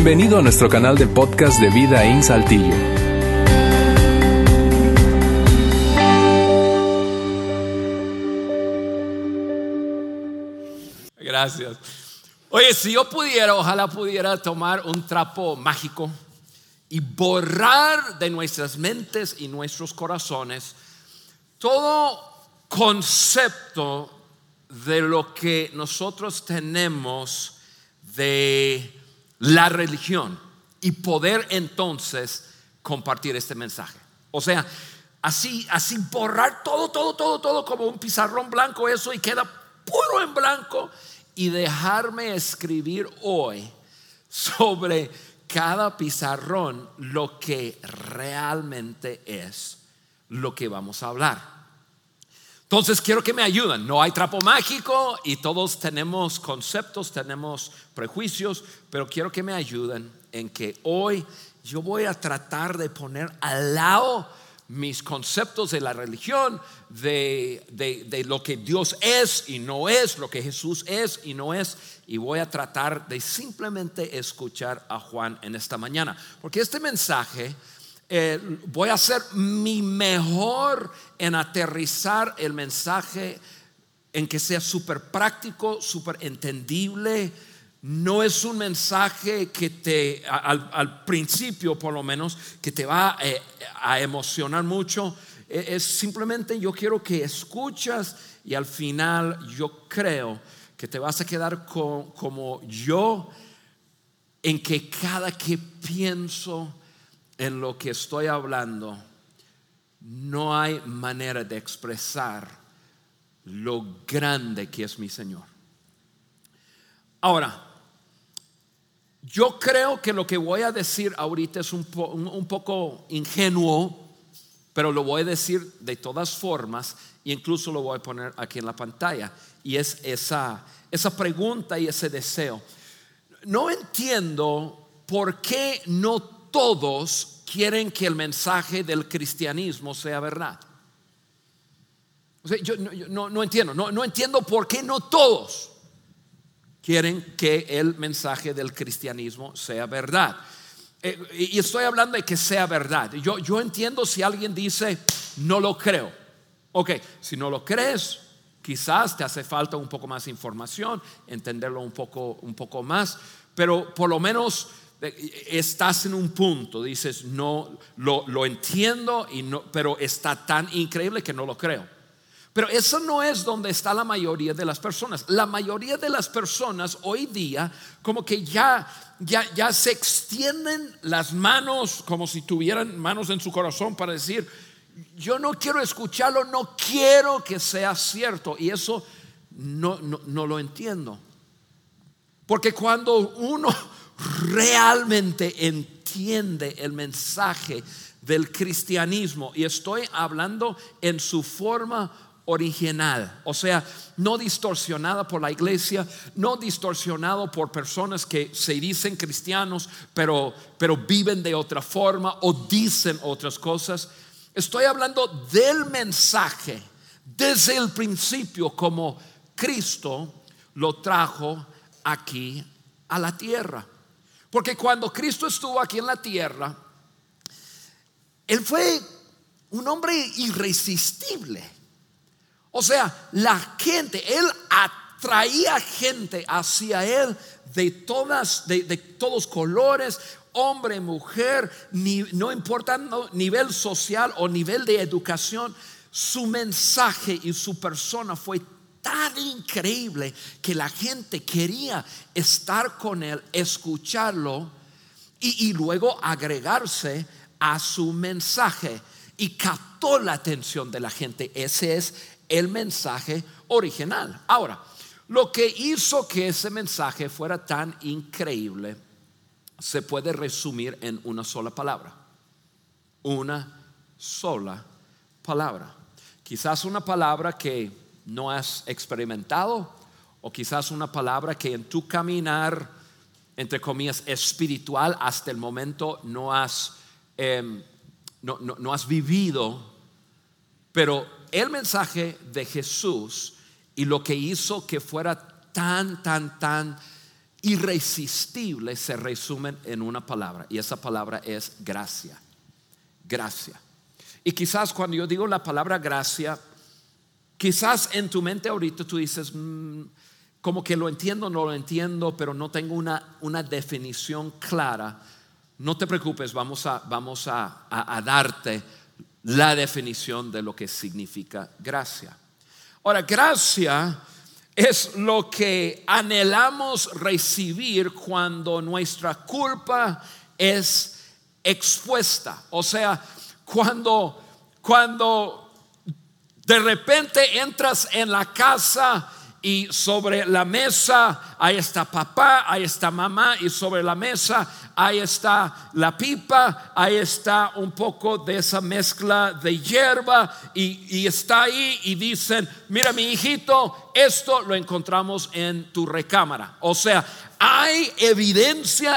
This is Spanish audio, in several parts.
Bienvenido a nuestro canal de podcast de Vida en Saltillo. Gracias. Oye, si yo pudiera, ojalá pudiera tomar un trapo mágico y borrar de nuestras mentes y nuestros corazones todo concepto de lo que nosotros tenemos de la religión y poder entonces compartir este mensaje. O sea, así, así borrar todo, todo, todo, todo como un pizarrón blanco eso y queda puro en blanco y dejarme escribir hoy sobre cada pizarrón lo que realmente es lo que vamos a hablar. Entonces quiero que me ayuden. No hay trapo mágico y todos tenemos conceptos, tenemos prejuicios, pero quiero que me ayuden en que hoy yo voy a tratar de poner al lado mis conceptos de la religión, de, de, lo que Dios es y no es, lo que Jesús es y no es, y voy a tratar de simplemente escuchar a Juan en esta mañana. Porque este mensaje eh, voy a hacer mi mejor en aterrizar el mensaje en que sea súper práctico, súper entendible. No es un mensaje que te, al, principio por lo menos, que te va eh, a emocionar mucho. E, es simplemente yo quiero que escuchas y al final yo creo que te vas a quedar como yo en que cada que pienso en lo que estoy hablando, no hay manera de expresar lo grande que es mi Señor. Ahora, yo creo que lo que voy a decir ahorita es un, poco ingenuo, pero lo voy a decir de todas formas e incluso lo voy a poner aquí en la pantalla. Y es esa, esa pregunta y ese deseo. No entiendo por qué no todos quieren que el mensaje del cristianismo sea verdad. yo no, entiendo, no, entiendo por qué no todos quieren que el mensaje del cristianismo sea verdad. Eh, y estoy hablando de que sea verdad. Yo, entiendo si alguien dice, no lo creo. Ok, si no lo crees, quizás te hace falta un poco más información, entenderlo un poco más, pero por lo menos estás en un punto, dices, no, lo, entiendo, y no, pero está tan increíble que no lo creo. Pero eso no es donde está la mayoría de las personas. La mayoría de las personas hoy día como que ya, ya, ya se extienden las manos como si tuvieran manos en su corazón para decir, yo no quiero escucharlo, no quiero que sea cierto. Y eso no, no, no lo entiendo. Porque cuando uno realmente entiende el mensaje del cristianismo y estoy hablando en su forma original, o sea, no distorsionada por la iglesia, no distorsionado por personas que se dicen cristianos, pero, pero viven de otra forma o dicen otras cosas. Estoy hablando del mensaje desde el principio como Cristo lo trajo aquí a la tierra. Porque cuando Cristo estuvo aquí en la tierra, Él fue un hombre irresistible. O sea, la gente, Él atraía gente hacia Él de todas, de, todos colores, hombre, mujer, no importando nivel social o nivel de educación, su mensaje y su persona fue tan increíble que la gente quería estar con él, escucharlo y, luego agregarse a su mensaje. Y captó la atención de la gente. Ese es el mensaje original. Ahora, lo que hizo que ese mensaje fuera tan increíble se puede resumir en una sola palabra. Una sola palabra. Quizás una palabra que no has experimentado o quizás una palabra que en tu caminar, entre comillas, espiritual hasta el momento no has, em, no, no has vivido, pero el mensaje de Jesús y lo que hizo que fuera tan, tan, tan irresistibles se resumen en una palabra y esa palabra es gracia. Gracia. Y quizás cuando yo digo la palabra gracia, quizás en tu mente ahorita tú dices, mm, como que lo entiendo, no lo entiendo, pero no tengo una, una definición clara. No te preocupes, vamos, a, vamos a, a darte la definición de lo que significa gracia. Ahora, gracia es lo que anhelamos recibir cuando nuestra culpa es expuesta. O sea, cuando, cuando de repente entras en la casa y sobre la mesa ahí está papá, ahí está mamá y sobre la mesa ahí está la pipa, ahí está un poco de esa mezcla de hierba y, está ahí y dicen, mira mi hijito, esto lo encontramos en tu recámara. O sea, hay evidencia,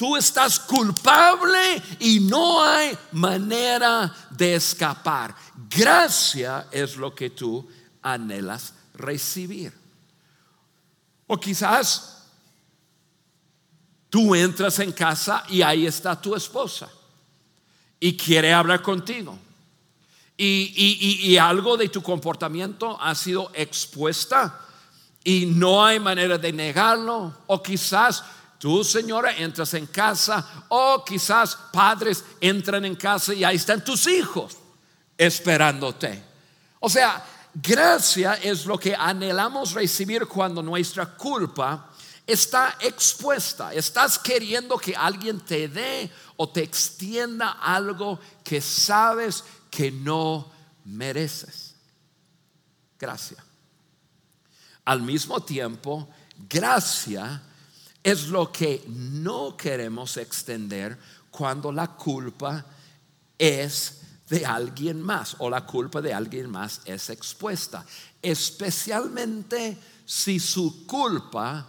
tú estás culpable y no hay manera de escapar. Gracia es lo que tú anhelas recibir. O quizás tú entras en casa y ahí está tu esposa y quiere hablar contigo. Y, algo de tu comportamiento ha sido expuesta y no hay manera de negarlo. O quizás tú, señora, entras en casa o quizás padres entran en casa y ahí están tus hijos esperándote. O sea, Gracia es lo que anhelamos recibir cuando nuestra culpa está expuesta. Estás queriendo que alguien te dé o te extienda algo que sabes que no mereces. Gracia. Al mismo tiempo, gracia es lo que no queremos extender cuando la culpa es de alguien más o la culpa de alguien más es expuesta, especialmente si su culpa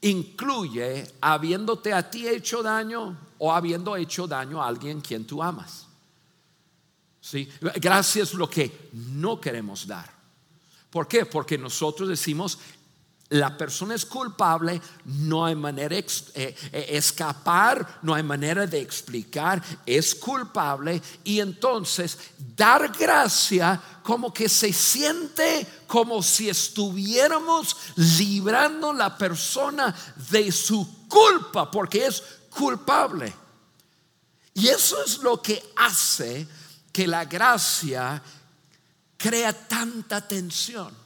incluye habiéndote a ti hecho daño o habiendo hecho daño a alguien quien tú amas. ¿Sí? Gracias es lo que no queremos dar. ¿Por qué? Porque nosotros decimos, la persona es culpable, no hay manera de eh, eh, escapar, no hay manera de explicar, es culpable y entonces dar gracia como que se siente como si estuviéramos librando la persona de su culpa porque es culpable. Y eso es lo que hace que la gracia crea tanta tensión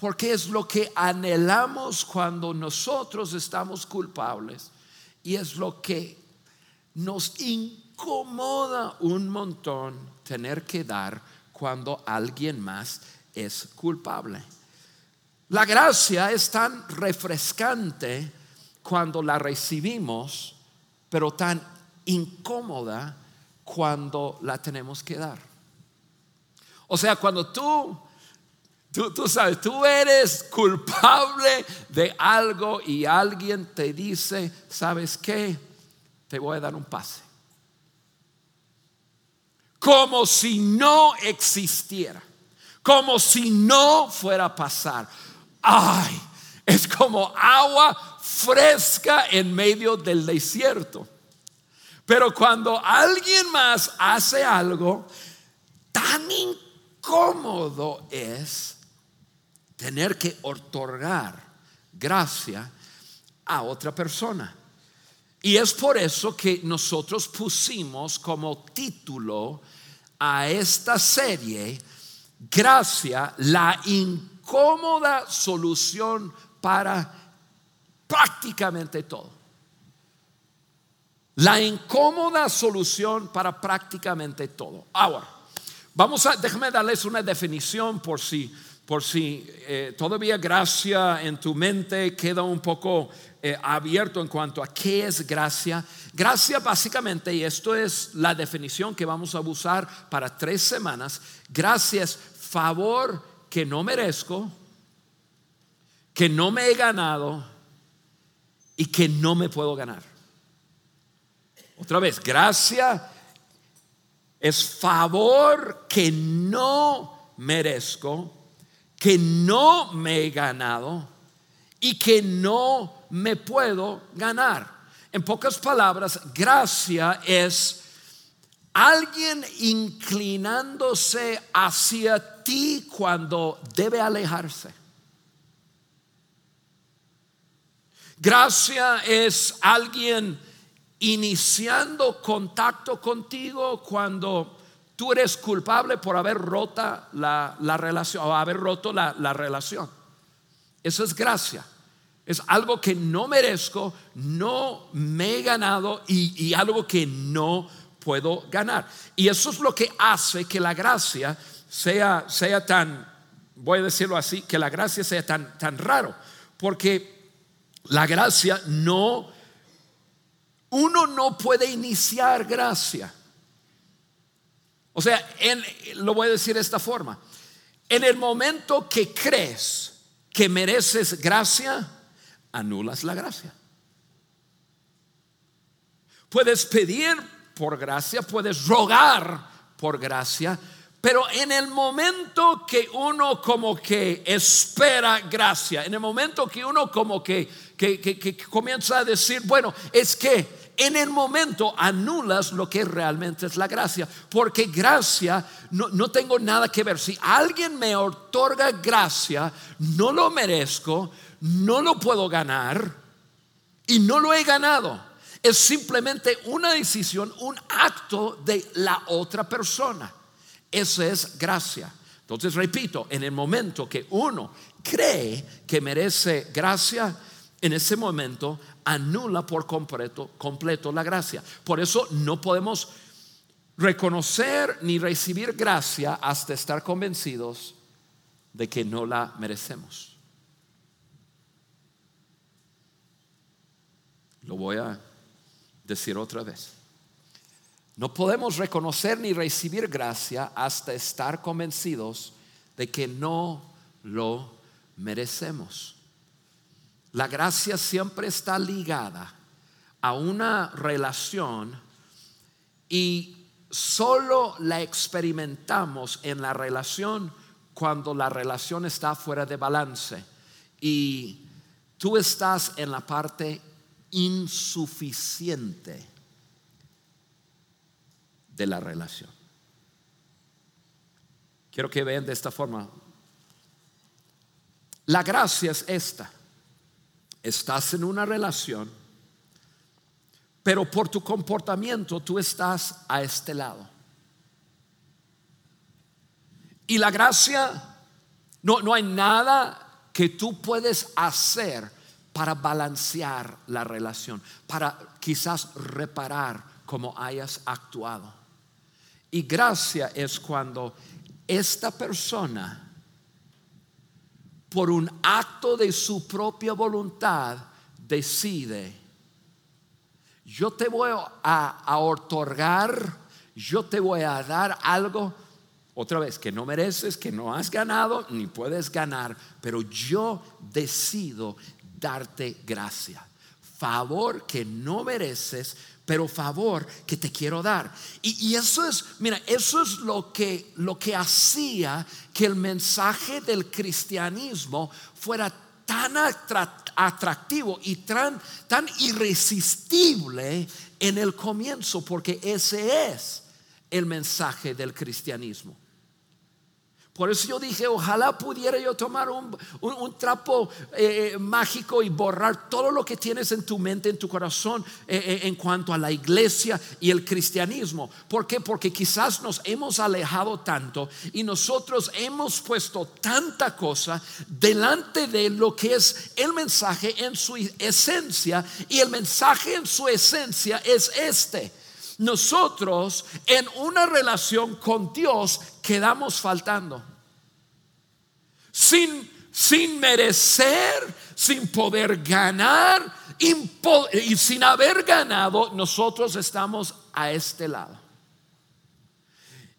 porque es lo que anhelamos cuando nosotros estamos culpables y es lo que nos incomoda un montón tener que dar cuando alguien más es culpable. La gracia es tan refrescante cuando la recibimos, pero tan incómoda cuando la tenemos que dar. O sea, cuando tú Tú, sabes, tú eres culpable de algo y alguien te dice, ¿sabes qué? Te voy a dar un pase. Como si no existiera, como si no fuera a pasar. Ay, es como agua fresca en medio del desierto. Pero cuando alguien más hace algo, tan incómodo es tener que otorgar gracia a otra persona. Y es por eso que nosotros pusimos como título a esta serie, Gracia, la incómoda solución para prácticamente todo. La incómoda solución para prácticamente todo. Ahora, vamos a, déjame darles una definición por si por si eh, todavía gracia en tu mente queda un poco eh, abierto en cuanto a qué es gracia. Gracia básicamente, y esto es la definición que vamos a usar para tres semanas, gracia es favor que no merezco, que no me he ganado y que no me puedo ganar. Otra vez, gracia es favor que no merezco que no me he ganado y que no me puedo ganar. En pocas palabras, gracia es alguien inclinándose hacia ti cuando debe alejarse. Gracia es alguien iniciando contacto contigo cuando tú eres culpable por haber rota la, relación o haber roto la, la relación. Eso es gracia. Es algo que no merezco, no me he ganado y, algo que no puedo ganar. Y eso es lo que hace que la gracia sea, sea tan, voy a decirlo así, que la gracia sea tan, tan raro. Porque la gracia no, uno no puede iniciar gracia. O sea, lo voy a decir de esta forma. En el momento que crees que mereces gracia, anulas la gracia. Puedes pedir por gracia, puedes rogar por gracia, pero en el momento que uno como que espera gracia, en el momento que uno como que, que, comienza a decir, bueno, es que en el momento anulas lo que realmente es la gracia, porque gracia no, no, tengo nada que ver. Si alguien me otorga gracia, no lo merezco, no lo puedo ganar y no lo he ganado. Es simplemente una decisión, un acto de la otra persona. Eso es gracia. Entonces, repito, en el momento que uno cree que merece gracia, en ese momento anula por completo, completo la gracia. Por eso no podemos reconocer ni recibir gracia hasta estar convencidos de que no la merecemos. Lo voy a decir otra vez. No podemos reconocer ni recibir gracia hasta estar convencidos de que no lo merecemos. La gracia siempre está ligada a una relación y solo la experimentamos en la relación cuando la relación está fuera de balance y tú estás en la parte insuficiente de la relación. Quiero que vean de esta forma. La gracia es esta. Estás en una relación, pero por tu comportamiento tú estás a este lado. Y la gracia, no, no hay nada que tú puedes hacer para balancear la relación, para quizás reparar como hayas actuado. Y gracia es cuando esta persona, por un acto de su propia voluntad, decide, yo te voy a, otorgar, yo te voy a dar algo otra vez, que no mereces, que no has ganado, ni puedes ganar, pero yo decido darte gracia. Favor que no mereces, pero favor que te quiero dar. Y, eso es, mira, eso es lo que, lo que hacía que el mensaje del cristianismo fuera tan atractivo y tan, tan irresistible en el comienzo, porque ese es el mensaje del cristianismo. Por eso yo dije, ojalá pudiera yo tomar un, trapo eh, eh, mágico y borrar todo lo que tienes en tu mente, en tu corazón, eh, en cuanto a la iglesia y el cristianismo. ¿Por qué? Porque quizás nos hemos alejado tanto y nosotros hemos puesto tanta cosa delante de lo que es el mensaje en su esencia. Y el mensaje en su esencia es este nosotros en una relación con Dios quedamos faltando sin, sin merecer, sin poder ganar y sin haber ganado, nosotros estamos a este lado.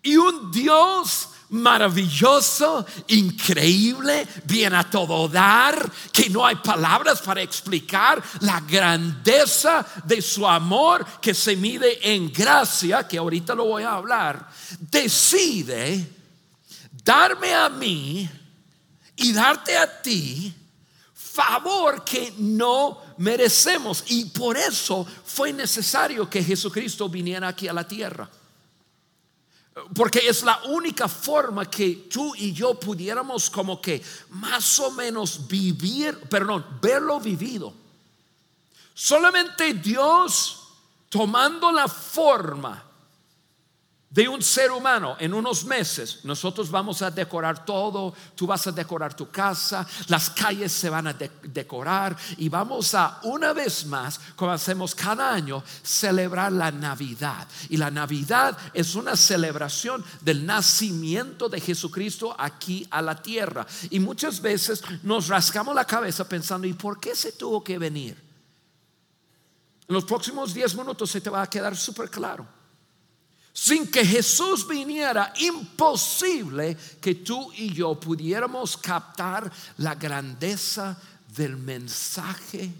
Y un Dios maravilloso, increíble, bien a todo dar, que no hay palabras para explicar la grandeza de su amor que se mide en gracia, que ahorita lo voy a hablar, decide darme a mí y darte a ti favor que no merecemos. Y por eso fue necesario que Jesucristo viniera aquí a la tierra. Porque es la única forma que tú y yo pudiéramos como que más o menos vivir, perdón, verlo vivido. Solamente Dios tomando la forma de un ser humano en unos meses, nosotros vamos a decorar todo, tú vas a decorar tu casa, las calles se van a decorar y vamos a una vez más, como hacemos cada año, celebrar la Navidad. Y la Navidad es una celebración del nacimiento de Jesucristo aquí a la tierra. Y muchas veces nos rascamos la cabeza pensando, ¿y por qué se tuvo que venir? En los próximos 10 minutos se te va a quedar súper claro. Sin que Jesús viniera, imposible que tú y yo pudiéramos captar la grandeza del mensaje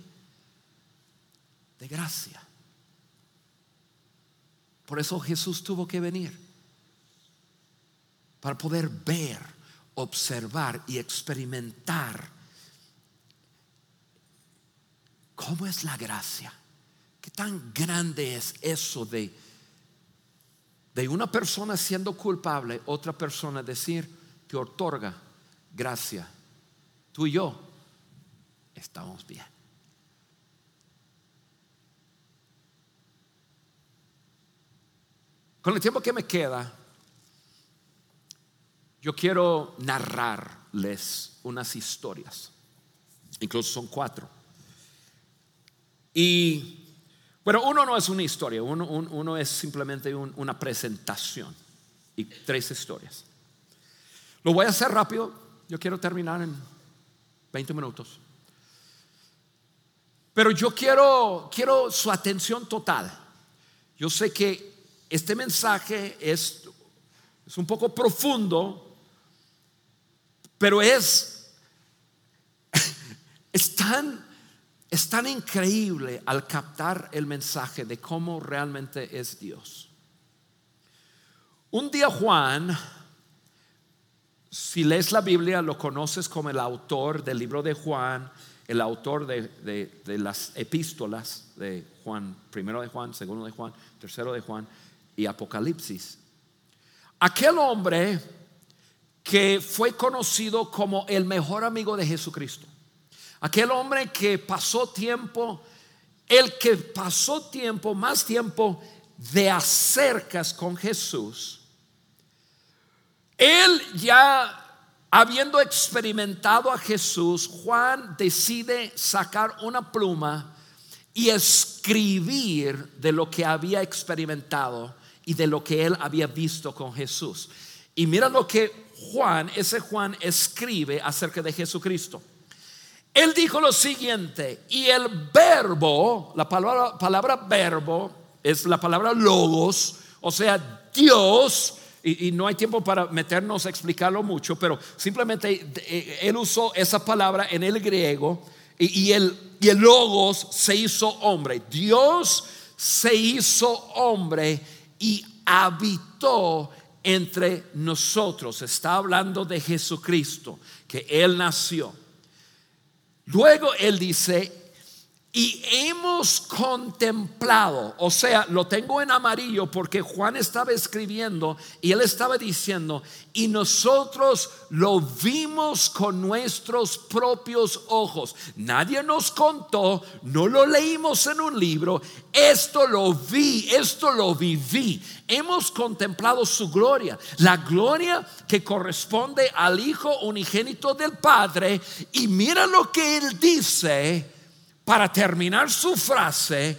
de gracia. Por eso Jesús tuvo que venir, para poder ver, observar y experimentar cómo es la gracia. Qué tan grande es eso de de una persona siendo culpable, otra persona decir que otorga gracia. Tú y yo estamos bien. Con el tiempo que me queda, yo quiero narrarles unas historias. Incluso son cuatro. Y bueno, uno no es una historia, uno, es simplemente una presentación y tres historias. Lo voy a hacer rápido, yo quiero terminar en 20 minutos. Pero yo quiero, quiero su atención total. Yo sé que este mensaje es, es un poco profundo, pero es, es tan es tan increíble al captar el mensaje de cómo realmente es Dios. Un día Juan, si lees la Biblia, lo conoces como el autor del libro de Juan, el autor de, las epístolas de Juan, primero de Juan, segundo de Juan, tercero de Juan y Apocalipsis. Aquel hombre que fue conocido como el mejor amigo de Jesucristo. Aquel hombre que pasó tiempo, el que pasó tiempo, más tiempo de acercas con Jesús, él ya habiendo experimentado a Jesús, Juan decide sacar una pluma y escribir de lo que había experimentado y de lo que él había visto con Jesús. Y mira lo que Juan, ese Juan escribe acerca de Jesucristo. Él dijo lo siguiente, y el verbo, la palabra, palabra verbo es la palabra logos, o sea, Dios, y, no hay tiempo para meternos a explicarlo mucho, pero simplemente eh, él usó esa palabra en el griego y, el, y el logos se hizo hombre. Dios se hizo hombre y habitó entre nosotros. Está hablando de Jesucristo, que Él nació. Luego él dice, y hemos contemplado, o sea, lo tengo en amarillo porque Juan estaba escribiendo y él estaba diciendo, y nosotros lo vimos con nuestros propios ojos. Nadie nos contó, no lo leímos en un libro, esto lo vi, esto lo viví. Hemos contemplado su gloria, la gloria que corresponde al Hijo unigénito del Padre. Y mira lo que él dice para terminar su frase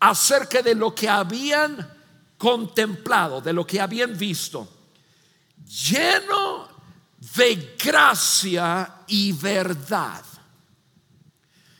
acerca de lo que habían contemplado, de lo que habían visto, lleno de gracia y verdad.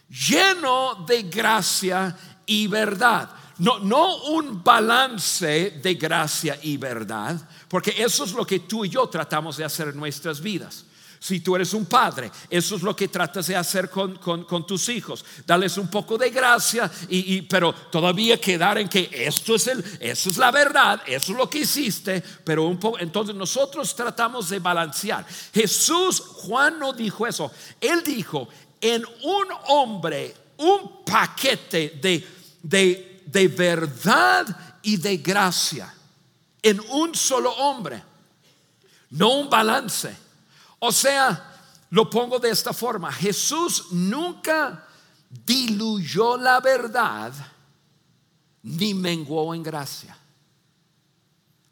Lleno de gracia y verdad. No, no un balance de gracia y verdad, porque eso es lo que tú y yo tratamos de hacer en nuestras vidas. Si tú eres un padre, eso es lo que tratas de hacer con, tus hijos. Darles un poco de gracia, y, pero todavía quedar en que esto es, el, eso es la verdad, eso es lo que hiciste. Pero un poco, entonces nosotros tratamos de balancear. Jesús, Juan no dijo eso. Él dijo, en un hombre un paquete de, de, de verdad y de gracia en un solo hombre, no un balance. O sea, lo pongo de esta forma, Jesús nunca diluyó la verdad ni menguó en gracia.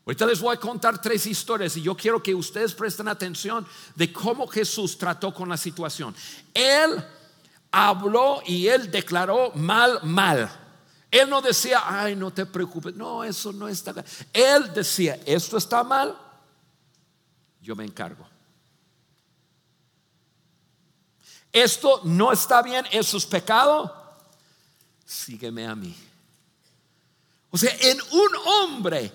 Ahorita les voy a contar tres historias y yo quiero que ustedes presten atención de cómo Jesús trató con la situación. Él habló y él declaró mal, mal. Él no decía, ay, no te preocupes, no, eso no está. Él decía, esto está mal, yo me encargo. Esto no está bien, eso es pecado, sígueme a mí. O sea, en un hombre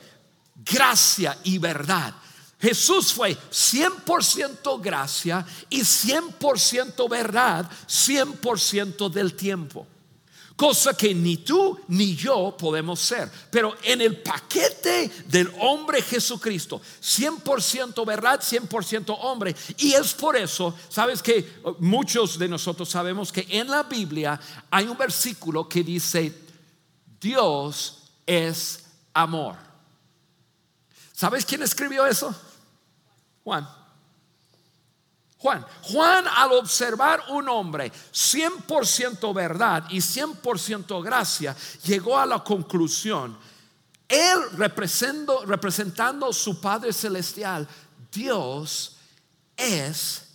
gracia y verdad. Jesús fue 100% gracia y 100% verdad 100% del tiempo. Cosa que ni tú ni yo podemos ser. Pero en el paquete del hombre Jesucristo, 100% verdad, 100% hombre. Y es por eso, sabes que muchos de nosotros sabemos que en la Biblia hay un versículo que dice, Dios es amor. ¿Sabes quién escribió eso? Juan. Juan. Juan al observar un hombre 100% verdad y 100% gracia, llegó a la conclusión, él representando, representando su Padre Celestial, Dios es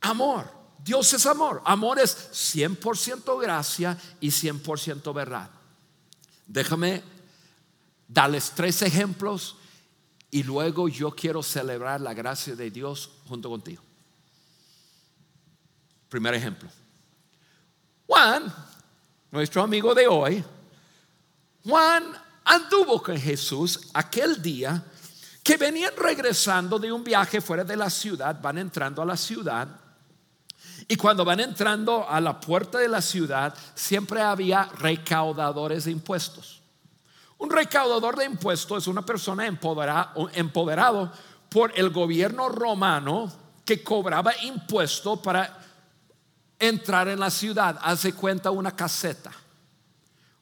amor. Dios es amor. Amor es 100% gracia y 100% verdad. Déjame darles tres ejemplos y luego yo quiero celebrar la gracia de Dios junto contigo. Primer ejemplo. Juan, nuestro amigo de hoy, Juan anduvo con Jesús aquel día que venían regresando de un viaje fuera de la ciudad, van entrando a la ciudad. Y cuando van entrando a la puerta de la ciudad, siempre había recaudadores de impuestos. Un recaudador de impuestos es una persona empoderado por el gobierno romano que cobraba impuestos para entrar en la ciudad. Hace cuenta una caseta.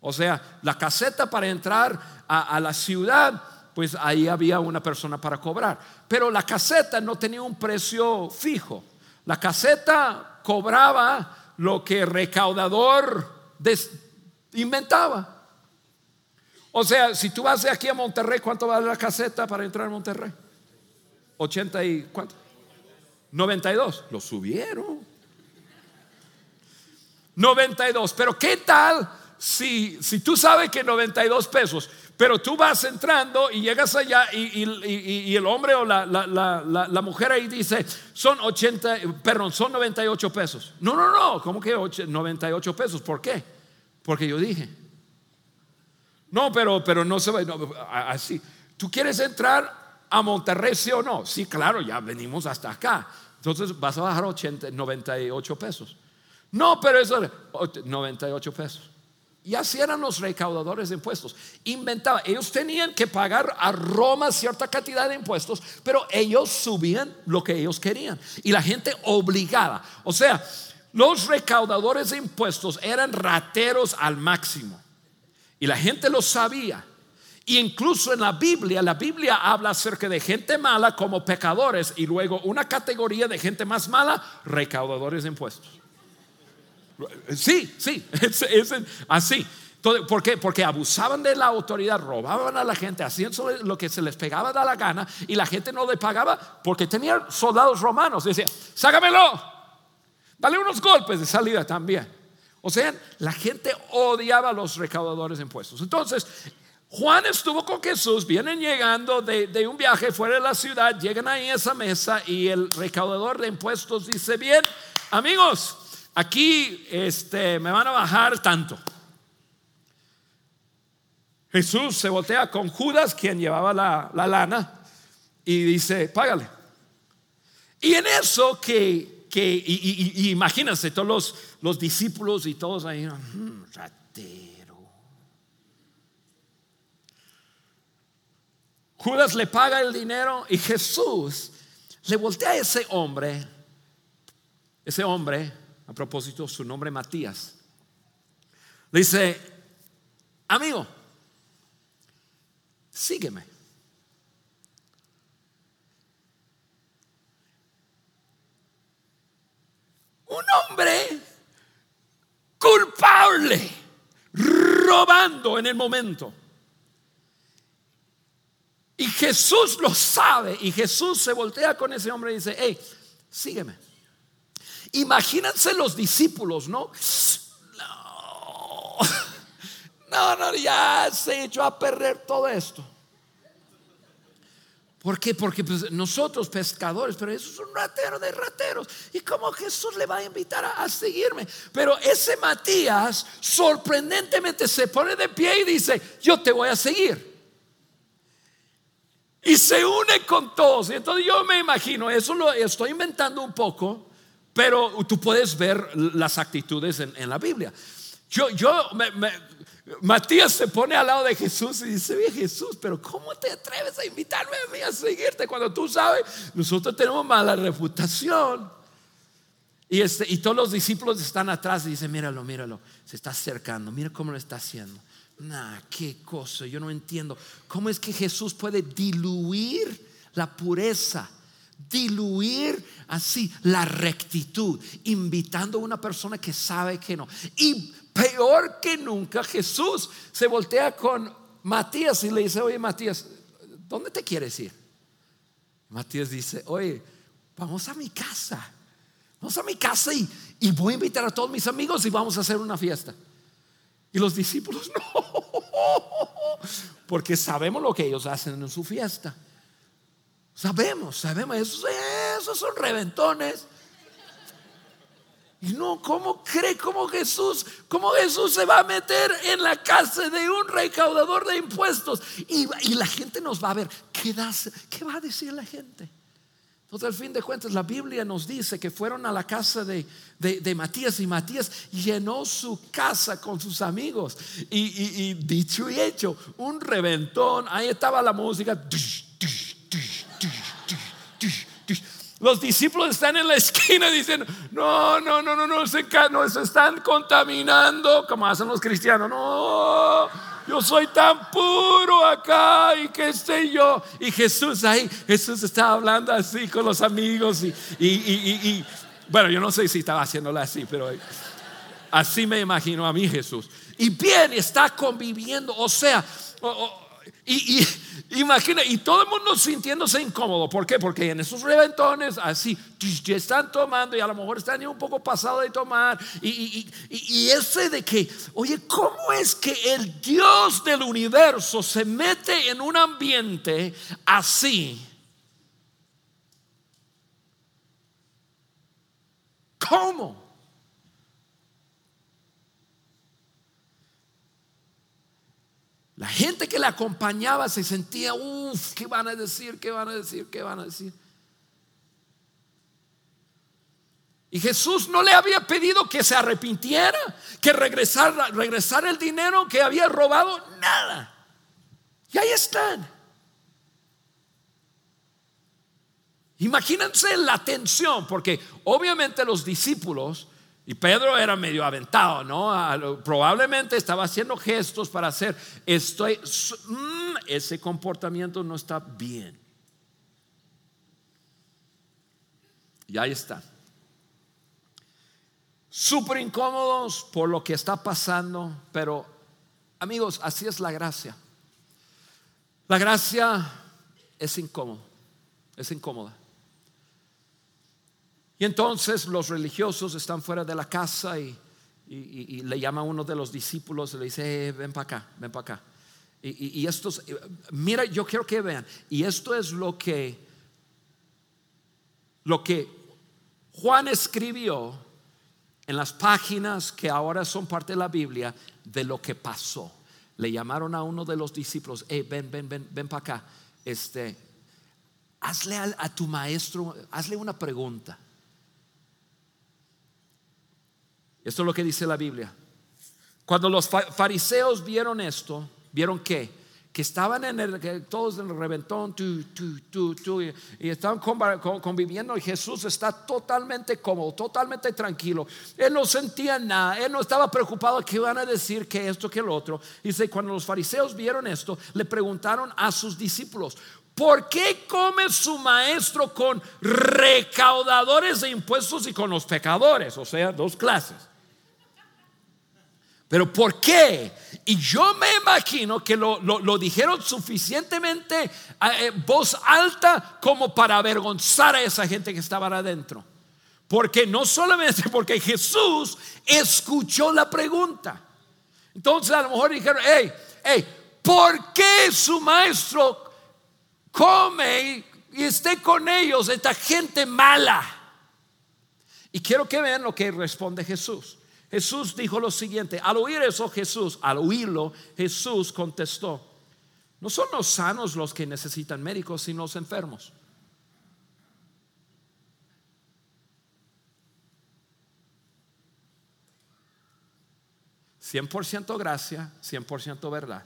O sea, la caseta para entrar a, la ciudad, pues ahí había una persona para cobrar. Pero la caseta no tenía un precio fijo. La caseta cobraba lo que el recaudador inventaba. O sea, si tú vas de aquí a Monterrey, ¿cuánto vale la caseta para entrar a Monterrey? 80 y cuánto? 92. Lo subieron. 92. Pero ¿qué tal si, si tú sabes que 92 pesos, pero tú vas entrando y llegas allá y, el hombre o la, la, mujer ahí dice, son 80, perdón, son 98 pesos. No, no, no, ¿cómo que 98 pesos? ¿Por qué? Porque yo dije. No, pero, pero no se va, así. ¿Tú quieres entrar a Monterrey, sí o no? Sí, claro, ya venimos hasta acá. Entonces vas a bajar 80, 98 pesos. No, pero eso 98 pesos. Y así eran los recaudadores de impuestos. Inventaba, ellos tenían que pagar a Roma cierta cantidad de impuestos, pero ellos subían lo que ellos querían. Y la gente obligada. O sea, los recaudadores de impuestos eran rateros al máximo. Y la gente lo sabía. Y incluso en la Biblia, la Biblia habla acerca de gente mala como pecadores y luego una categoría de gente más mala, recaudadores de impuestos. Sí, sí, es, así. ¿Por qué? Porque abusaban de la autoridad, robaban a la gente, hacían lo que se les pegaba de la gana y la gente no le pagaba porque tenían soldados romanos. Decía, ságamelo, dale unos golpes de salida también. O sea, la gente odiaba a los recaudadores de impuestos. Entonces, Juan estuvo con Jesús, vienen llegando de, un viaje fuera de la ciudad, llegan ahí a esa mesa y el recaudador de impuestos dice, bien, amigos, aquí este, me van a bajar tanto. Jesús se voltea con Judas, quien llevaba la, lana, y dice, págale. Y en eso que, y imagínense, todos los los discípulos y todos ahí, hmm, ratero. Judas le paga el dinero y Jesús le voltea a ese hombre, ese hombre, a propósito, su nombre Matías. Le dice, amigo, sígueme. Un hombre culpable, robando en el momento. Y Jesús lo sabe y Jesús se voltea con ese hombre y dice, hey, sígueme. Imagínense los discípulos, ¿no? No, no, no, ya se echó a perder todo esto. ¿Por qué? Porque pues, nosotros pescadores, pero eso es un ratero de rateros. ¿Y cómo Jesús le va a invitar a, seguirme? Pero ese Matías sorprendentemente se pone de pie y dice, yo te voy a seguir. Y se une con todos. Y entonces yo me imagino, eso lo estoy inventando un poco, pero tú puedes ver las actitudes en, la Biblia. Yo, yo Matías se pone al lado de Jesús y dice, oye Jesús, pero ¿cómo te atreves a invitarme a mí a seguirte cuando tú sabes, nosotros tenemos mala reputación? Y, este, y todos los discípulos están atrás y dicen, míralo, míralo, se está acercando, mira cómo lo está haciendo. Nah, qué cosa, yo no entiendo. ¿Cómo es que Jesús puede diluir la pureza? Diluir así la rectitud, invitando a una persona que sabe que no. Y peor que nunca, Jesús se voltea con Matías y le dice, oye Matías, ¿dónde te quieres ir? Matías dice, oye, vamos a mi casa. Vamos a mi casa y, y voy a invitar a todos mis amigos y vamos a hacer una fiesta. Y los discípulos, no, porque sabemos lo que ellos hacen en su fiesta. Sabemos, sabemos, esos, esos son reventones. Y no, ¿cómo cree? ¿Cómo Jesús? ¿Cómo Jesús se va a meter en la casa de un recaudador de impuestos? Y, la gente nos va a ver. ¿Qué, ¿Qué va a decir la gente? Entonces, al fin de cuentas, la Biblia nos dice que fueron a la casa de, Matías y Matías llenó su casa con sus amigos. Y, dicho y hecho, un reventón. Ahí estaba la música. Los discípulos están en la esquina diciendo, no, no, no, no, no, se, no, se están contaminando, como hacen los cristianos. No, yo soy tan puro acá y qué sé yo. Y Jesús ahí, Jesús estaba hablando así con los amigos y, y, y, bueno, yo no sé si estaba haciéndolo así, pero así me imagino a mí Jesús. Y bien, está conviviendo, o sea, y, imagina, y todo el mundo sintiéndose incómodo. ¿Por qué? Porque en esos reventones, así, están tomando y a lo mejor están ya un poco pasado de tomar. Y, ese de que, oye, ¿cómo es que el Dios del universo se mete en un ambiente así? ¿Cómo? La gente que le acompañaba se sentía, uff, ¿qué van a decir? ¿Qué van a decir? ¿Qué van a decir? Y Jesús no le había pedido que se arrepintiera, que regresara, el dinero que había robado, nada. Y ahí están. Imagínense la tensión, porque obviamente los discípulos y Pedro era medio aventado, ¿no? Probablemente estaba haciendo gestos para hacer, estoy, mm, ese comportamiento no está bien. Y ahí está. Súper incómodos por lo que está pasando, pero amigos, así es la gracia. La gracia es incómoda, es incómoda. Y entonces los religiosos están fuera de la casa y, le llama a uno de los discípulos y le dice, eh, ven para acá, ven para acá. Y, estos, mira, yo quiero que vean, y esto es lo que, lo que Juan escribió en las páginas que ahora son parte de la Biblia de lo que pasó. Le llamaron a uno de los discípulos, eh, ven, ven, ven, ven para acá. Este, hazle a tu maestro, hazle una pregunta. Esto es lo que dice la Biblia. Cuando los fariseos vieron esto, vieron que, que estaban en el, todos en el reventón, y, estaban conviviendo y Jesús está totalmente cómodo, totalmente tranquilo. Él no sentía nada, él no estaba preocupado que iban a decir que esto, que lo otro. Dice, cuando los fariseos vieron esto, le preguntaron a sus discípulos, ¿por qué come su maestro con recaudadores de impuestos y con los pecadores? O sea, dos clases. Pero ¿por qué? Y yo me imagino que lo, lo- dijeron suficientemente a eh, voz alta como para avergonzar a esa gente que estaba adentro. Porque no solamente porque Jesús escuchó la pregunta. Entonces a lo mejor dijeron, hey, hey, ¿por qué su maestro come y esté con ellos, esta gente mala? Y quiero que vean lo que responde Jesús. Jesús dijo lo siguiente, al oír eso Jesús, al oírlo Jesús contestó, no son los sanos los que necesitan médicos, sino los enfermos. Cien por ciento gracia, cien por ciento verdad.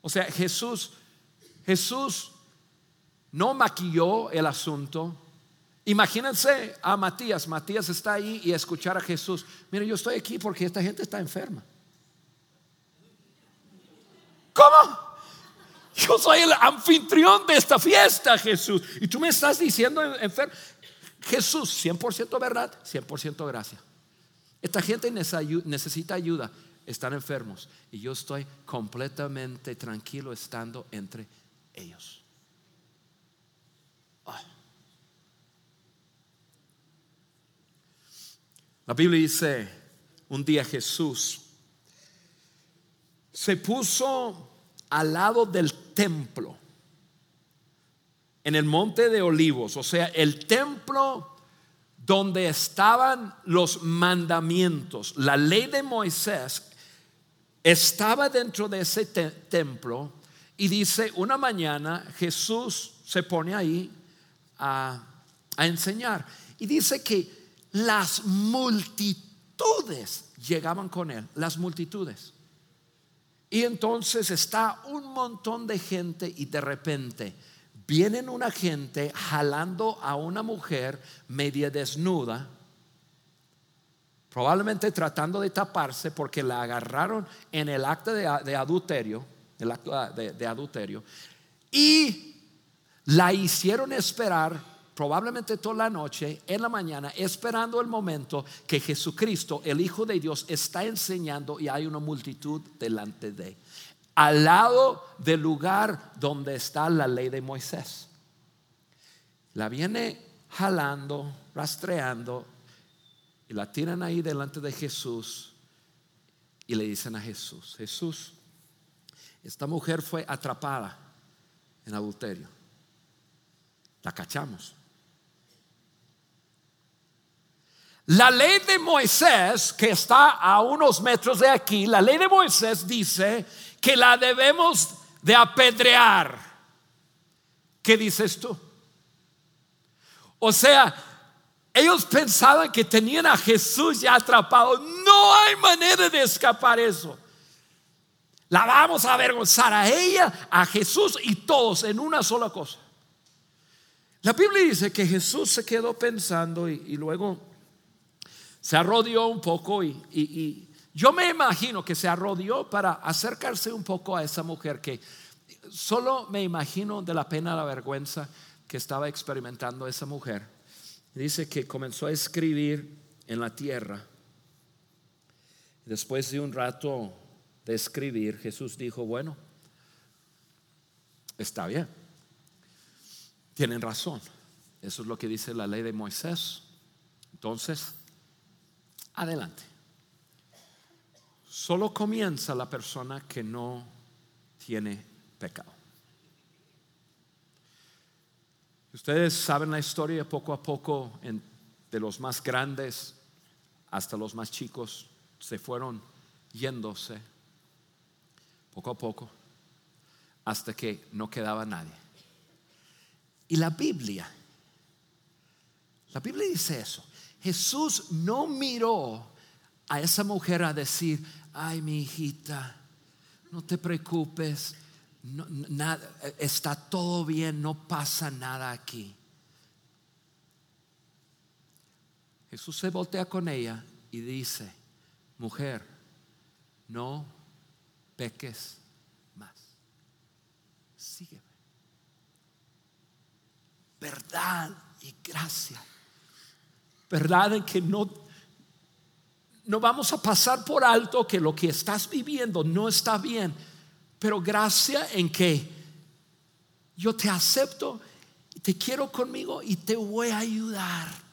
O sea, Jesús, Jesús no maquilló el asunto. Imagínense a Matías. Matías está ahí y escuchar a Jesús. Mira, yo estoy aquí porque esta gente está enferma. ¿Cómo? Yo soy el anfitrión de esta fiesta, Jesús. Y tú me estás diciendo enfermo. Jesús, 100% verdad, 100% gracia. Esta gente necesita ayuda. Están enfermos. Y yo estoy completamente tranquilo estando entre ellos. La Biblia dice, un día Jesús se puso al lado del templo, en el monte de olivos, o sea, el templo donde estaban los mandamientos, la ley de Moisés estaba dentro de ese te- templo y dice, una mañana Jesús se pone ahí a enseñar. Y dice que las multitudes llegaban con él, las multitudes. Y entonces está un montón de gente y de repente vienen una gente jalando a una mujer media desnuda, probablemente tratando de taparse porque la agarraron en el acto de, adulterio, el acto de adulterio, y la hicieron esperar probablemente toda la noche, en la mañana, esperando el momento que Jesucristo, el Hijo de Dios, está enseñando y hay una multitud delante de él. Al lado del lugar donde está la ley de Moisés. La viene jalando, rastreando, y la tiran ahí delante de Jesús y le dicen a Jesús, Jesús, esta mujer fue atrapada en adulterio. La cachamos. La ley de Moisés, que está a unos metros de aquí, la ley de Moisés dice que la debemos de apedrear. ¿Qué dices tú? O sea, ellos pensaban que tenían a Jesús ya atrapado. No hay manera de escapar eso. La vamos a avergonzar a ella, a Jesús y todos en una sola cosa. La Biblia dice que Jesús se quedó pensando y, y luego se arrodilló un poco y, yo me imagino que se arrodilló para acercarse un poco a esa mujer que solo me imagino de la pena, la vergüenza que estaba experimentando esa mujer. Dice que comenzó a escribir en la tierra. Después de un rato de escribir, Jesús dijo, bueno, está bien, tienen razón. Eso es lo que dice la ley de Moisés. Entonces, adelante. Solo comienza la persona que no tiene pecado. Ustedes saben la historia poco a poco, de los más grandes hasta los más chicos, se fueron yéndose poco a poco hasta que no quedaba nadie. Y la Biblia, la Biblia dice eso. Jesús no miró a esa mujer a decir, ay mi hijita, no te preocupes, está todo bien, no pasa nada aquí. Jesús se voltea con ella y dice, mujer, no peques más. Sígueme. Verdad y gracia. Verdad en que no, no vamos a pasar por alto que lo que estás viviendo no está bien, pero gracia en que yo te acepto, te quiero conmigo y te voy a ayudar.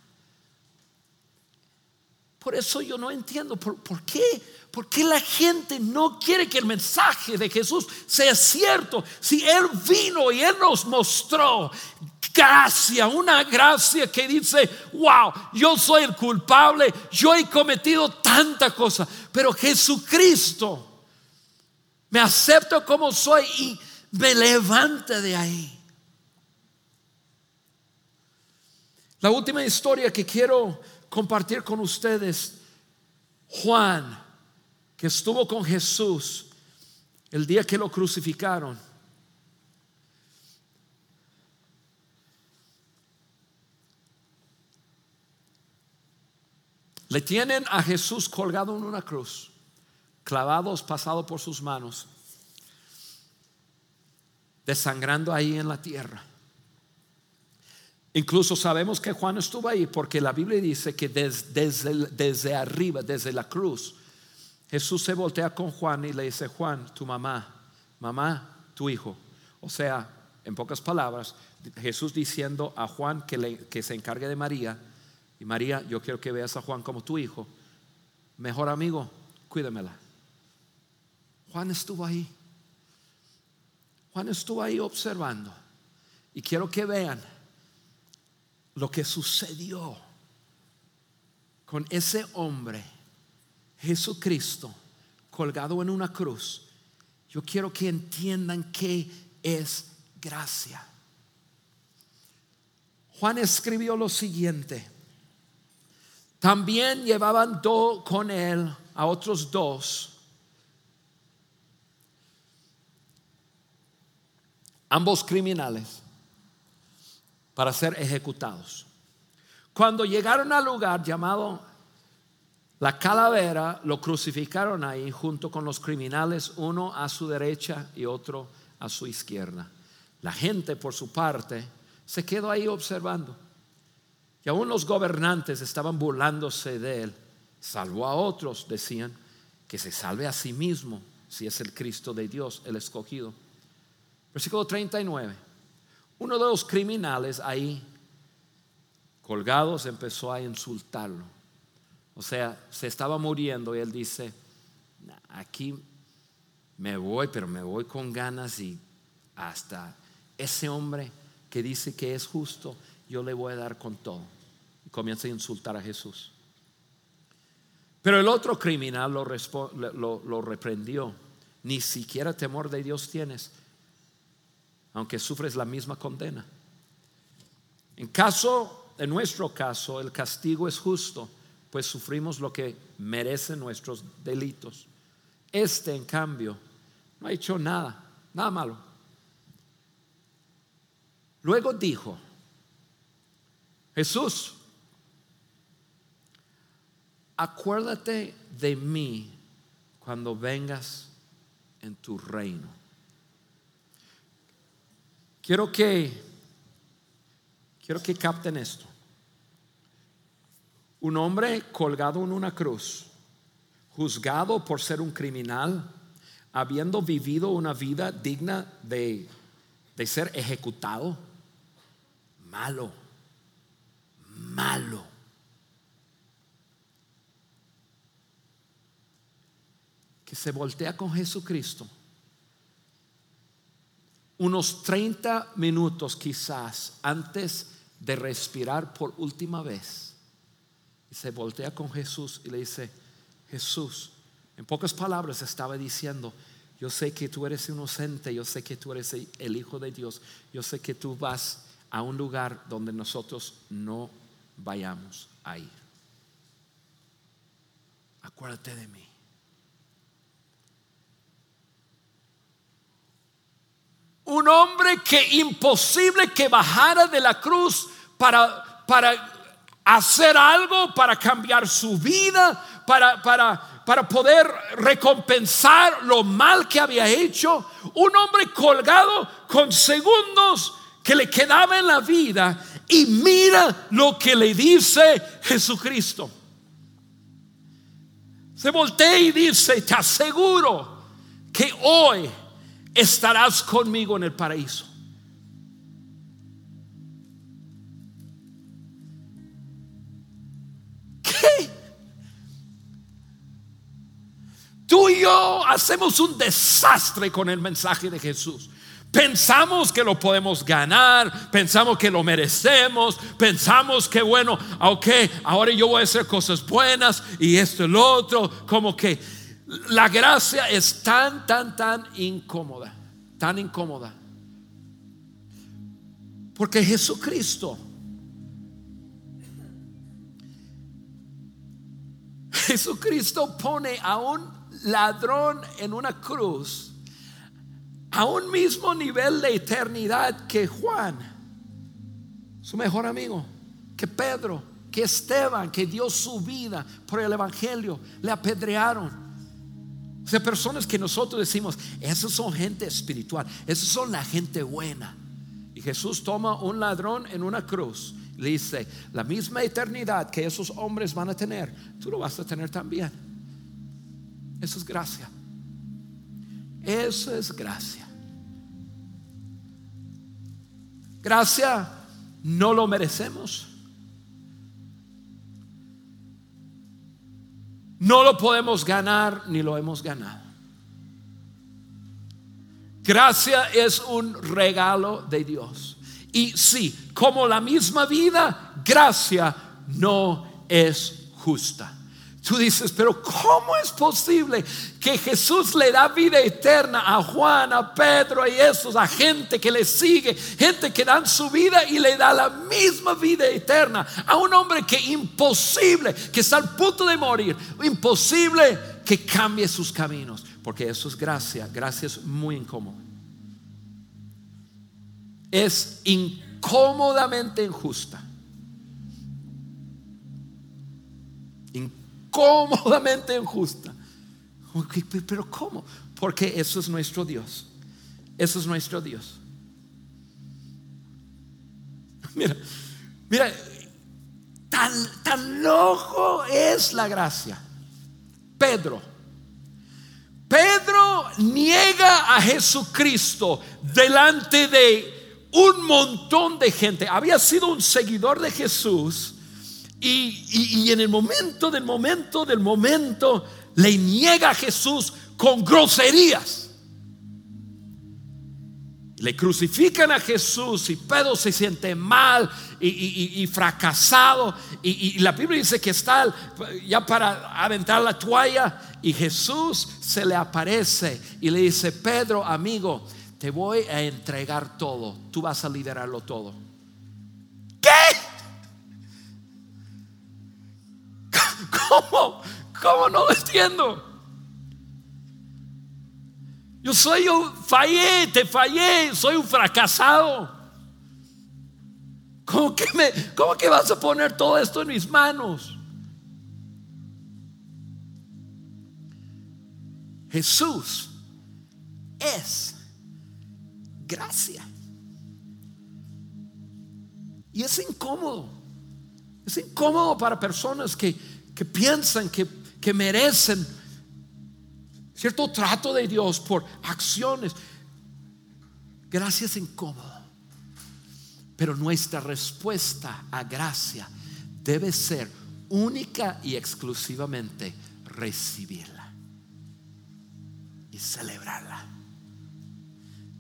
Por eso yo no entiendo por, qué. ¿Por qué la gente no quiere que el mensaje de Jesús sea cierto? Si Él vino y Él nos mostró gracia, una gracia que dice, wow, yo soy el culpable, yo he cometido tanta cosa, pero Jesucristo me acepta como soy y me levanta de ahí. La última historia que quiero compartir con ustedes Juan, que estuvo con Jesús el día que lo crucificaron. Le tienen a Jesús colgado en una cruz, clavados, pasado por sus manos, desangrando ahí en la tierra. Incluso sabemos que Juan estuvo ahí porque la Biblia dice que desde, desde, arriba, desde la cruz, Jesús se voltea con Juan y le dice, Juan, tu mamá, mamá, tu hijo. O sea, en pocas palabras, Jesús diciendo a Juan que, que se encargue de María, y María, yo quiero que veas a Juan como tu hijo, mejor amigo, cuídamela. Juan estuvo ahí. Juan estuvo ahí observando. Y quiero que vean lo que sucedió con ese hombre, Jesucristo, colgado en una cruz, yo quiero que entiendan que es gracia. Juan escribió lo siguiente. También llevaban con él a otros dos, ambos criminales para ser ejecutados. Cuando llegaron al lugar llamado la calavera, lo crucificaron ahí junto con los criminales, uno a su derecha y otro a su izquierda. La gente, por su parte, se quedó ahí observando. Y aún los gobernantes estaban burlándose de él. Salvó a otros, decían, que se salve a sí mismo si es el Cristo de Dios, el escogido. Versículo 39. Uno de los criminales ahí colgados empezó a insultarlo. O sea, se estaba muriendo y él dice, aquí me voy, pero me voy con ganas y hasta ese hombre que dice que es justo, yo le voy a dar con todo. Y comienza a insultar a Jesús. Pero el otro criminal lo, lo reprendió. Ni siquiera temor de Dios tienes aunque sufres la misma condena. En caso, en nuestro caso, el castigo es justo, pues sufrimos lo que merecen nuestros delitos. Este, en cambio, no ha hecho nada, nada malo. Luego dijo, Jesús, acuérdate de mí cuando vengas en tu reino. Quiero que quiero que capten esto. Un hombre colgado en una cruz, juzgado por ser un criminal, habiendo vivido una vida digna de, de ser ejecutado, malo, malo. Que se voltea con Jesucristo unos 30 minutos quizás antes de respirar por última vez. Y se voltea con Jesús y le dice, Jesús, en pocas palabras estaba diciendo, yo sé que tú eres inocente, yo sé que tú eres el Hijo de Dios, yo sé que tú vas a un lugar donde nosotros no vayamos a ir. Acuérdate de mí. Un hombre que imposible que bajara de la cruz para, para hacer algo, para cambiar su vida, para, para, para poder recompensar lo mal que había hecho. Un hombre colgado con segundos que le quedaba en la vida y mira lo que le dice Jesucristo. Se voltea y dice, te aseguro que hoy estarás conmigo en el paraíso. ¿Qué? Tú y yo hacemos un desastre con el mensaje de Jesús. Pensamos que lo podemos ganar, pensamos que lo merecemos, pensamos que bueno, ok, ahora yo voy a hacer cosas buenas y esto y lo otro, como que la gracia es tan, tan, tan incómoda, tan incómoda. Porque Jesucristo, Jesucristo pone a un ladrón en una cruz a un mismo nivel de eternidad que Juan, su mejor amigo, que Pedro, que Esteban, que dio su vida por el Evangelio, le apedrearon. O sea, personas que nosotros decimos, esas son gente espiritual, esas son la gente buena. Y Jesús toma un ladrón en una cruz, le dice, la misma eternidad que esos hombres van a tener, tú lo vas a tener también. Eso es gracia. Eso es gracia. Gracia no lo merecemos. No lo podemos ganar ni lo hemos ganado. Gracia es un regalo de Dios. Y sí, como la misma vida, gracia no es justa. Tú dices, pero ¿cómo es posible que Jesús le da vida eterna a Juan, a Pedro y esos, a gente que le sigue, gente que dan su vida y le da la misma vida eterna a un hombre que imposible, que está al punto de morir, imposible que cambie sus caminos? Porque eso es gracia, gracia es muy incómodo. Es incómodamente injusta. Cómodamente injusta. Pero ¿cómo? Porque eso es nuestro Dios. Eso es nuestro Dios. Mira, mira, tan, tan loco es la gracia. Pedro. Pedro niega a Jesucristo delante de un montón de gente. Había sido un seguidor de Jesús y, en el momento del momento del momento le niega a Jesús con groserías. Le crucifican a Jesús y Pedro se siente mal y, fracasado. Y, la Biblia dice que está ya para aventar la toalla. Y Jesús se le aparece y le dice, Pedro, amigo, te voy a entregar todo. Tú vas a liderarlo todo. ¿Qué? ¿Cómo? ¿Cómo no lo entiendo? Yo soy un fallé, te fallé, soy un fracasado. ¿Cómo que, me, ¿Cómo que vas a poner todo esto en mis manos? Jesús es gracia. Y es incómodo. Es incómodo para personas que, que piensan que, que merecen cierto trato de Dios por acciones. Gracia es incómodo. Pero nuestra respuesta a gracia debe ser única y exclusivamente recibirla y celebrarla.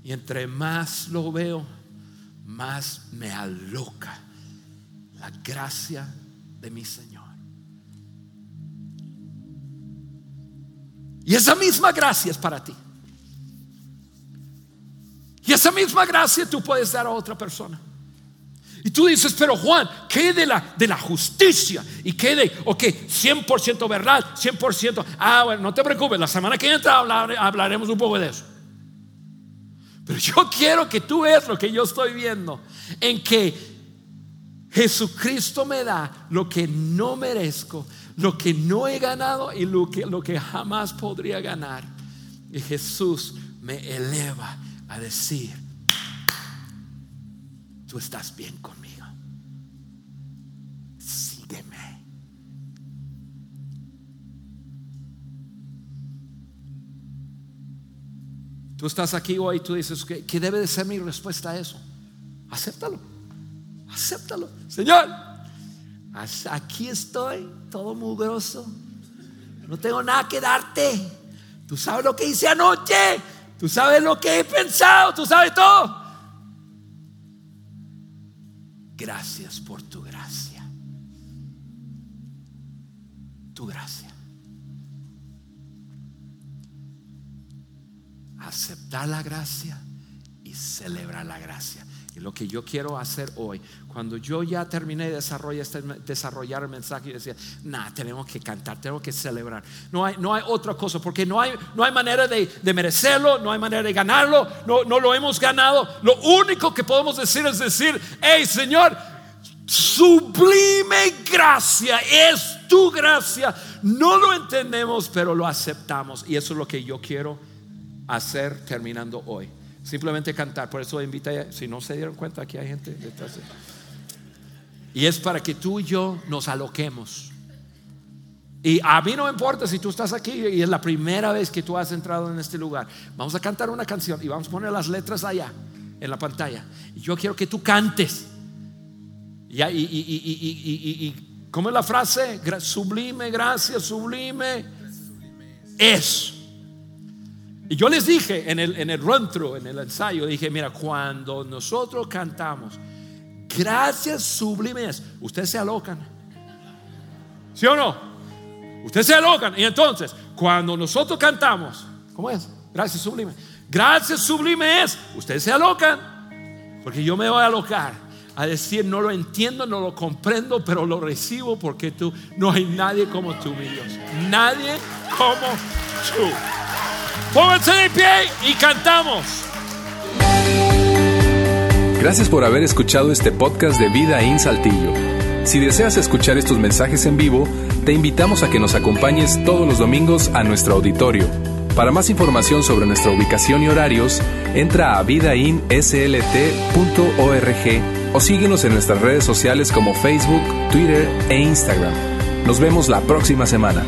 Y entre más lo veo, más me aloca la gracia de mi Señor. Y esa misma gracia es para ti. Y esa misma gracia tú puedes dar a otra persona. Y tú dices, pero Juan, ¿qué de la, de la justicia? ¿Y qué de, ok, 100% verdad, 100%? Ah, bueno, no te preocupes, la semana que entra hablaremos un poco de eso. Pero yo quiero que tú veas lo que yo estoy viendo, en que Jesucristo me da lo que no merezco, lo que no he ganado y lo que, lo que jamás podría ganar. Y Jesús me eleva a decir, tú estás bien conmigo. Sígueme. Tú estás aquí hoy tú dices, ¿qué, ¿qué debe de ser mi respuesta a eso? Acéptalo. Acéptalo. Señor, aquí estoy, todo mugroso. No tengo nada que darte. Tú sabes lo que hice anoche. Tú sabes lo que he pensado. Tú sabes todo. Gracias por tu gracia. Tu gracia. Aceptar la gracia y celebrar la gracia. Y lo que yo quiero hacer hoy, cuando yo ya terminé de desarrollar, este, desarrollar el mensaje, y decía, nada, tenemos que cantar, tenemos que celebrar. No hay, no hay otra cosa, porque no hay, no hay manera de, de merecerlo, no hay manera de ganarlo, no, no lo hemos ganado. Lo único que podemos decir es decir, hey Señor, sublime gracia, es tu gracia. No lo entendemos, pero lo aceptamos. Y eso es lo que yo quiero hacer terminando hoy. Simplemente cantar. Por eso invita, si no se dieron cuenta, aquí hay gente detrás. Y es para que tú y yo nos aloquemos. Y a mí no me importa si tú estás aquí y es la primera vez que tú has entrado en este lugar. Vamos a cantar una canción y vamos a poner las letras allá en la pantalla. Y yo quiero que tú cantes. Y, y, y, y ¿cómo es la frase? Sublime, gracias, sublime. Es. Y yo les dije en el, en el run through, en el ensayo, dije, mira, cuando nosotros cantamos, gracias sublimes, ustedes se alocan. ¿Sí o no? Ustedes se alocan. Y entonces, cuando nosotros cantamos, ¿cómo es? Gracias sublime. Gracias sublime es, ustedes se alocan. Porque yo me voy a alocar a decir, no lo entiendo, no lo comprendo, pero lo recibo porque tú, no hay nadie como tú, mi Dios. Nadie como tú. Pónganse de pie y cantamos. Gracias por haber escuchado este podcast de Vida en Saltillo. Si deseas escuchar estos mensajes en vivo, te invitamos a que nos acompañes todos los domingos a nuestro auditorio. Para más información sobre nuestra ubicación y horarios, entra a vidainslt.org o síguenos en nuestras redes sociales como Facebook, Twitter e Instagram. Nos vemos la próxima semana.